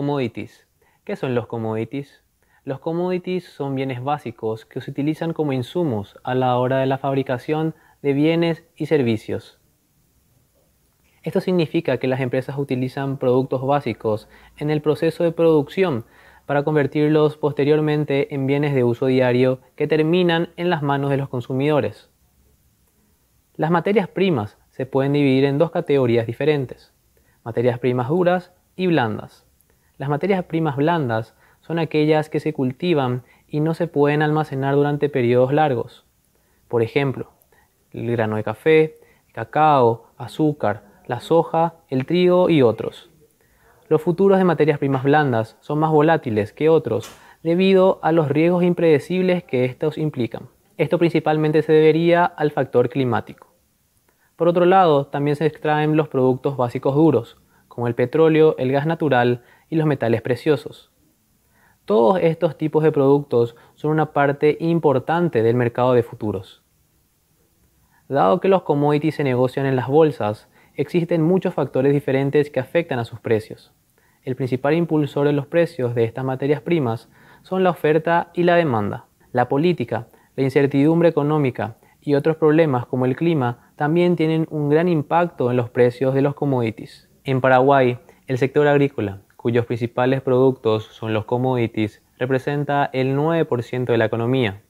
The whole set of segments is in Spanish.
Commodities. ¿Qué son los commodities? Los commodities son bienes básicos que se utilizan como insumos a la hora de la fabricación de bienes y servicios. Esto significa que las empresas utilizan productos básicos en el proceso de producción para convertirlos posteriormente en bienes de uso diario que terminan en las manos de los consumidores. Las materias primas se pueden dividir en dos categorías diferentes, materias primas duras y blandas. Las materias primas blandas son aquellas que se cultivan y no se pueden almacenar durante periodos largos. Por ejemplo, el grano de café, cacao, azúcar, la soja, el trigo y otros. Los futuros de materias primas blandas son más volátiles que otros debido a los riesgos impredecibles que estos implican. Esto principalmente se debería al factor climático. Por otro lado, también se extraen los productos básicos duros, como el petróleo, el gas natural y los metales preciosos. Todos estos tipos de productos son una parte importante del mercado de futuros. Dado que los commodities se negocian en las bolsas, existen muchos factores diferentes que afectan a sus precios. El principal impulsor de los precios de estas materias primas son la oferta y la demanda. La política, la incertidumbre económica y otros problemas como el clima también tienen un gran impacto en los precios de los commodities. En Paraguay, el sector agrícola, cuyos principales productos son los commodities, representa el 9% de la economía.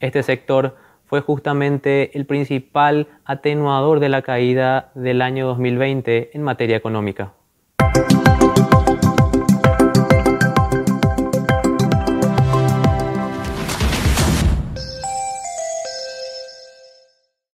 Este sector fue justamente el principal atenuador de la caída del año 2020 en materia económica.